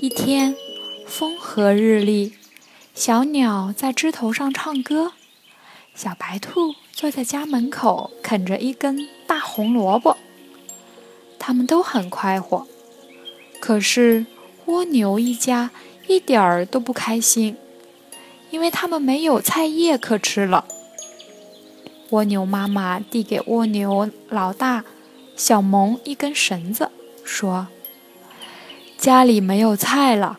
一天，风和日丽，小鸟在枝头上唱歌，小白兔坐在家门口啃着一根大红萝卜。它们都很快活，可是蜗牛一家一点儿都不开心，因为他们没有菜叶可吃了。蜗牛妈妈递给蜗牛老大小萌一根绳子，说。家里没有菜了，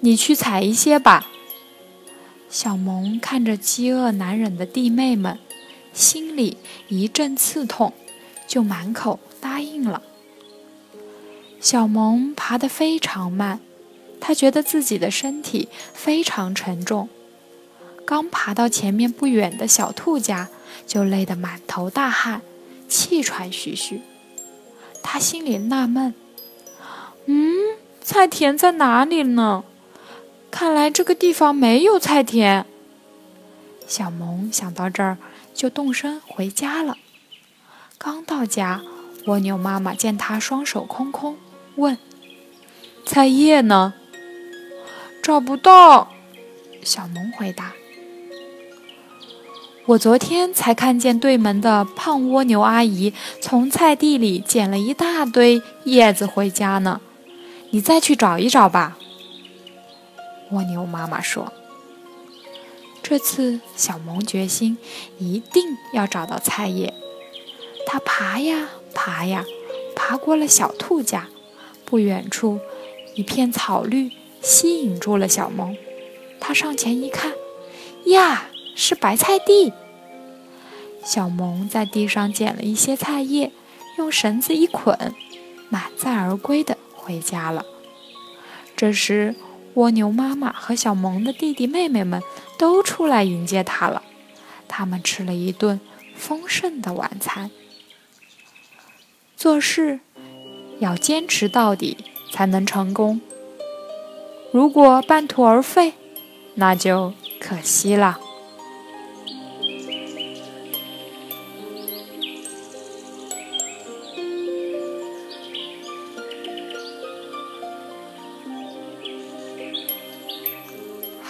你去采一些吧。小萌看着饥饿难忍的弟妹们，心里一阵刺痛，就满口答应了。小萌爬得非常慢，他觉得自己的身体非常沉重。刚爬到前面不远的小兔家，就累得满头大汗，气喘吁吁。他心里纳闷：“嗯。”菜田在哪里呢？看来这个地方没有菜田。小萌想到这儿，就动身回家了。刚到家，蜗牛妈妈见他双手空空，问：“菜叶呢？”“找不到。”小萌回答。“我昨天才看见对门的胖蜗牛阿姨从菜地里捡了一大堆叶子回家呢。”你再去找一找吧，蜗牛妈妈说。这次小萌决心一定要找到菜叶。它爬呀爬呀，爬过了小兔家，不远处一片草绿吸引住了小萌。它上前一看，呀，是白菜地。小萌在地上捡了一些菜叶，用绳子一捆，满载而归的。回家了。这时，蜗牛妈妈和小萌的弟弟妹妹们都出来迎接他了。他们吃了一顿丰盛的晚餐。做事要坚持到底，才能成功。如果半途而废，那就可惜了。